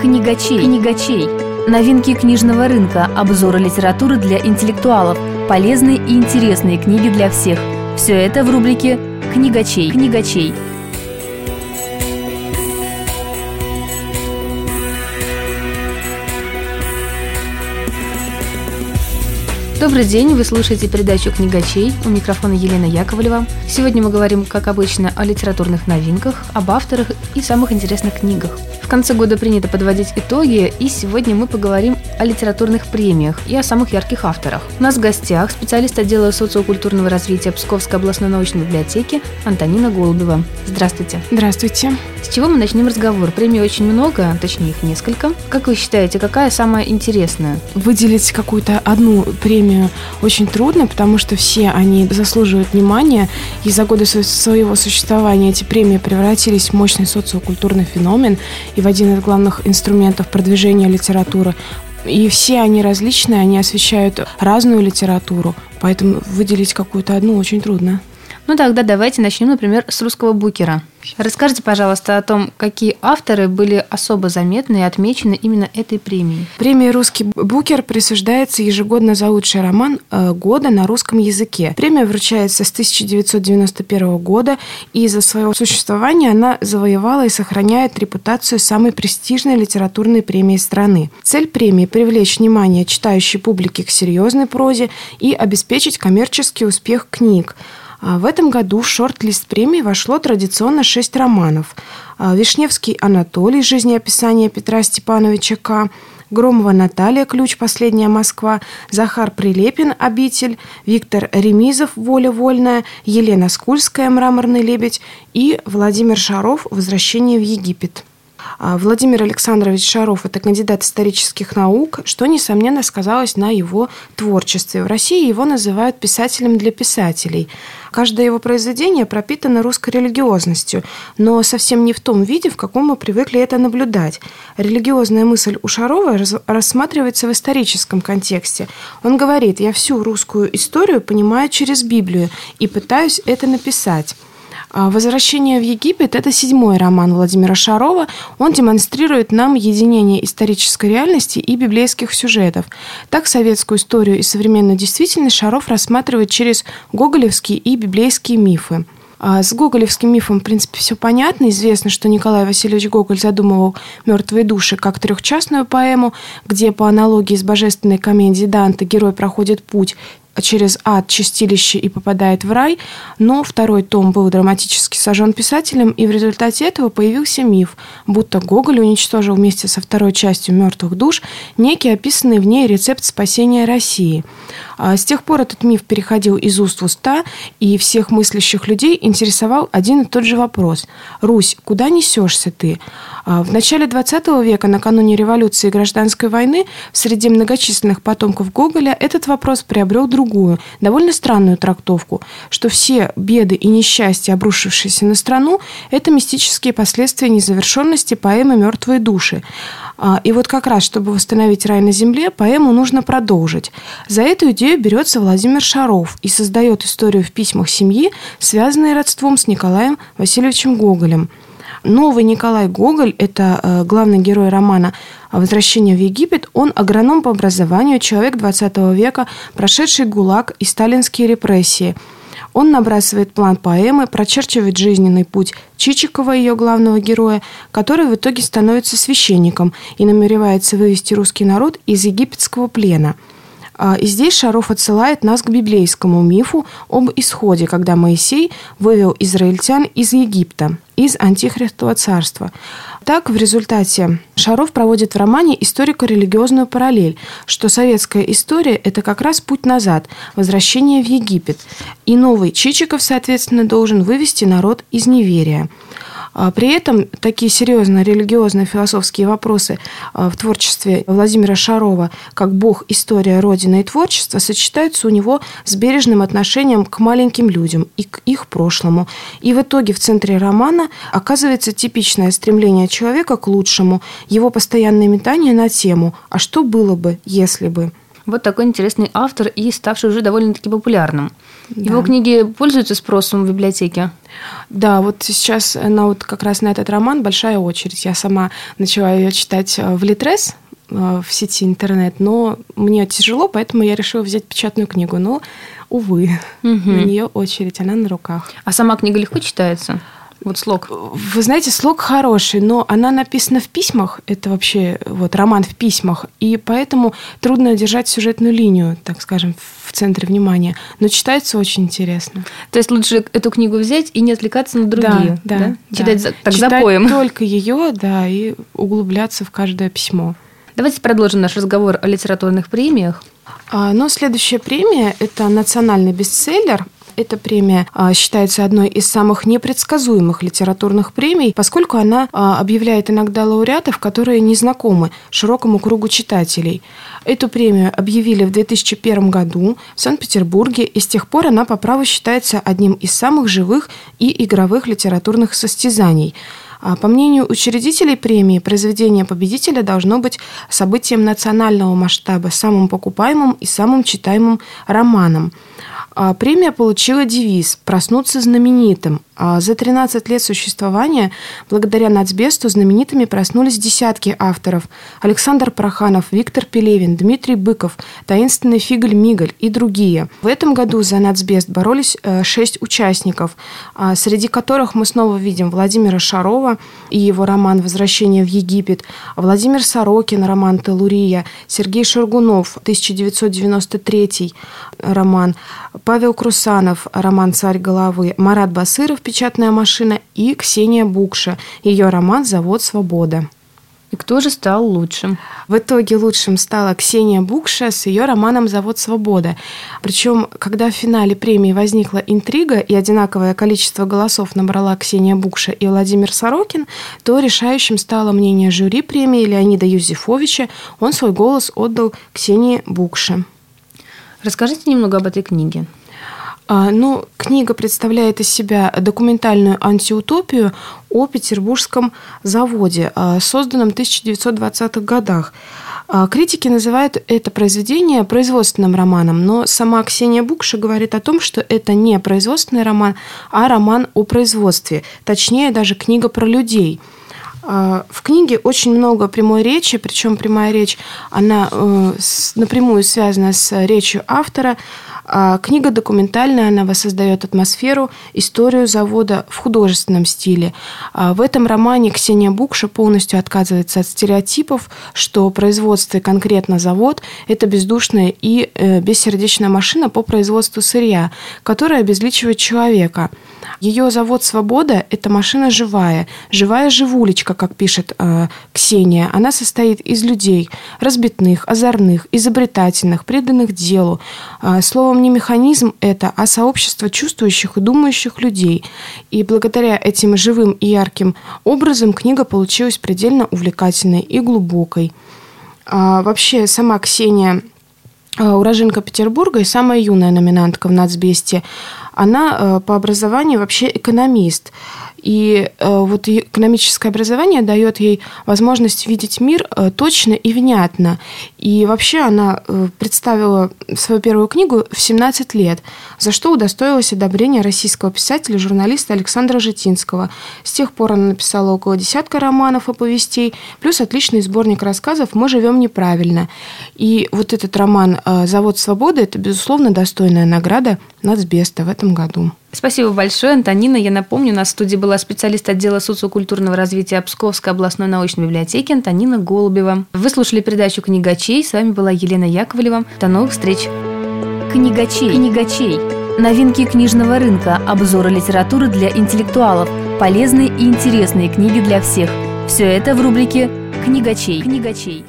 Книгачей. Книгачей. Новинки книжного рынка, обзоры литературы для интеллектуалов, полезные и интересные книги для всех. Все это в рубрике «Книгачей». Книгачей. Добрый день, вы слушаете передачу «Книгачей». У микрофона Елена Яковлева. Сегодня мы говорим, как обычно, о литературных новинках, об авторах и самых интересных книгах. В конце года принято подводить итоги, и сегодня мы поговорим о литературных премиях и о самых ярких авторах. У нас в гостях специалист отдела социокультурного развития Псковской областной научной библиотеки Антонина Голубева. Здравствуйте. Здравствуйте. С чего мы начнем разговор? Премий очень много, точнее их несколько. Как вы считаете, какая самая интересная? Выделить какую-то одну премию очень трудно, потому что все они заслуживают внимания, и за годы своего существования эти премии превратились в мощный социокультурный феномен и в один из главных инструментов продвижения литературы. И все они различные, они освещают разную литературу, поэтому выделить какую-то одну очень трудно. Ну тогда давайте начнем, например, с русского букера. Расскажите, пожалуйста, о том, какие авторы были особо заметны и отмечены именно этой премией. Премия «Русский букер» присуждается ежегодно за лучший роман э, года на русском языке. Премия вручается с 1991 года, и за свое существование она завоевала и сохраняет репутацию самой престижной литературной премии страны. Цель премии – привлечь внимание читающей публики к серьезной прозе и обеспечить коммерческий успех книг – в этом году в шорт-лист премии вошло традиционно шесть романов. А, Вишневский Анатолий. «Жизнеописание Петра Степановича К», Громова Наталья. «Ключ. Последняя Москва», Захар Прилепин. «Обитель», Виктор Ремизов. «Воля вольная», Елена Скульская «Мраморный лебедь» и Владимир Шаров. «Возвращение в Египет». А, Владимир Александрович Шаров – это кандидат исторических наук, что, несомненно, сказалось на его творчестве. В России его называют писателем для писателей. Каждое его произведение пропитано русской религиозностью, но совсем не в том виде, в каком мы привыкли это наблюдать. Религиозная мысль у Шарова рассматривается в историческом контексте. Он говорит, я всю русскую историю понимаю через Библию и пытаюсь это написать. А, «Возвращение в Египет» – это седьмой роман Владимира Шарова. Он демонстрирует нам единение исторической реальности и библейских сюжетов. Так советскую историю и современную действительность Шаров рассматривает через гоголевские и библейские мифы. А, с гоголевским мифом, в принципе, все понятно. Известно, что Николай Васильевич Гоголь задумывал «Мертвые души» как трехчастную поэму, где по аналогии с божественной комедией Данте герой проходит путь через ад, чистилище и попадает в рай, но второй том был драматически сожжен писателем, и в результате этого появился миф, будто Гоголь уничтожил вместе со второй частью «Мертвых душ» некий описанный в ней рецепт спасения России. А с тех пор этот миф переходил из уст в уста, и всех мыслящих людей интересовал один и тот же вопрос. «Русь, куда несешься ты?» А в начале XX века, накануне революции и гражданской войны, среди многочисленных потомков Гоголя этот вопрос приобрел другую, довольно странную трактовку, что все беды и несчастья, обрушившиеся на страну, это мистические последствия незавершенности поэмы «Мертвые души». А, и вот как раз, чтобы восстановить рай на земле, поэму нужно продолжить. За эту идею берется Владимир Шаров и создает историю в письмах семьи, связанные родством с Николаем Васильевичем Гоголем. Новый Николай Гоголь, это э, главный герой романа «Возвращение в Египет», он агроном по образованию, человек 20 века, прошедший ГУЛАГ и сталинские репрессии – он набрасывает план поэмы, прочерчивает жизненный путь Чичикова, ее главного героя, который в итоге становится священником и намеревается вывести русский народ из египетского плена – и здесь Шаров отсылает нас к библейскому мифу об исходе, когда Моисей вывел израильтян из Египта, из Антихристова царства. Так, в результате Шаров проводит в романе историко-религиозную параллель, что советская история – это как раз путь назад, возвращение в Египет. И новый Чичиков, соответственно, должен вывести народ из неверия. А при этом такие серьезные религиозные философские вопросы а, в творчестве Владимира Шарова, как Бог, история, Родина и творчество, сочетаются у него с бережным отношением к маленьким людям и к их прошлому. И в итоге в центре романа оказывается типичное стремление человека к лучшему, его постоянное метание на тему «А что было бы, если бы?». Вот такой интересный автор и ставший уже довольно-таки популярным. Да. Его книги пользуются спросом в библиотеке? Да, вот сейчас на вот как раз на этот роман большая очередь. Я сама начала ее читать э, в Литрес, э, в сети интернет, но мне тяжело, поэтому я решила взять печатную книгу. Но, увы, угу. на нее очередь, она на руках. А сама книга легко читается? Вот слог. Вы знаете, слог хороший, но она написана в письмах. Это вообще вот роман в письмах. И поэтому трудно держать сюжетную линию, так скажем, в центре внимания. Но читается очень интересно. То есть лучше эту книгу взять и не отвлекаться на другие. Да, да. да? Читать да. так Читать запоем. только ее, да, и углубляться в каждое письмо. Давайте продолжим наш разговор о литературных премиях. А, но следующая премия – это национальный бестселлер эта премия а, считается одной из самых непредсказуемых литературных премий, поскольку она а, объявляет иногда лауреатов, которые не знакомы широкому кругу читателей. Эту премию объявили в 2001 году в Санкт-Петербурге, и с тех пор она по праву считается одним из самых живых и игровых литературных состязаний. А, по мнению учредителей премии, произведение победителя должно быть событием национального масштаба, самым покупаемым и самым читаемым романом. А, премия получила девиз «Проснуться знаменитым». А, за 13 лет существования, благодаря нацбесту, знаменитыми проснулись десятки авторов. Александр Проханов, Виктор Пелевин, Дмитрий Быков, таинственный Фигль Мигаль и другие. В этом году за нацбест боролись э, шесть участников, а, среди которых мы снова видим Владимира Шарова и его роман «Возвращение в Египет», Владимир Сорокин, роман «Телурия», Сергей Шаргунов, 1993 роман, Павел Крусанов, роман «Царь головы», Марат Басыров, «Печатная машина» и Ксения Букша, ее роман «Завод Свобода». И кто же стал лучшим? В итоге лучшим стала Ксения Букша с ее романом «Завод Свобода». Причем, когда в финале премии возникла интрига и одинаковое количество голосов набрала Ксения Букша и Владимир Сорокин, то решающим стало мнение жюри премии Леонида Юзефовича. Он свой голос отдал Ксении Букше. Расскажите немного об этой книге. А, ну, книга представляет из себя документальную антиутопию о петербургском заводе, а, созданном в 1920-х годах. А, критики называют это произведение производственным романом, но сама Ксения Букша говорит о том, что это не производственный роман, а роман о производстве, точнее даже книга про людей – в книге очень много прямой речи, причем прямая речь, она э, напрямую связана с речью автора. А книга документальная, она воссоздает атмосферу, историю завода в художественном стиле. А в этом романе Ксения Букша полностью отказывается от стереотипов, что производство и конкретно завод – это бездушная и э, бессердечная машина по производству сырья, которая обезличивает человека. Ее завод «Свобода» – это машина живая, живая живулечка, как пишет э, Ксения. Она состоит из людей разбитных, озорных, изобретательных, преданных делу. Э, словом, не механизм это, а сообщество чувствующих и думающих людей. И благодаря этим живым и ярким образом книга получилась предельно увлекательной и глубокой. А, вообще, сама Ксения а, уроженка Петербурга и самая юная номинантка в нацбесте. Она э, по образованию вообще экономист. И э, вот экономическое образование дает ей возможность видеть мир э, точно и внятно. И вообще она представила свою первую книгу в 17 лет, за что удостоилась одобрения российского писателя, журналиста Александра Житинского. С тех пор она написала около десятка романов и повестей, плюс отличный сборник рассказов «Мы живем неправильно». И вот этот роман «Завод свободы» – это, безусловно, достойная награда Нацбеста в этом году. Спасибо большое, Антонина. Я напомню, у нас в студии была специалист отдела социокультурного развития Псковской областной научной библиотеки Антонина Голубева. Вы слушали передачу «Книгачей». С вами была Елена Яковлева. До новых встреч. Книгачей. Книгачей. Новинки книжного рынка, обзоры литературы для интеллектуалов, полезные и интересные книги для всех. Все это в рубрике «Книгачей». Книгачей.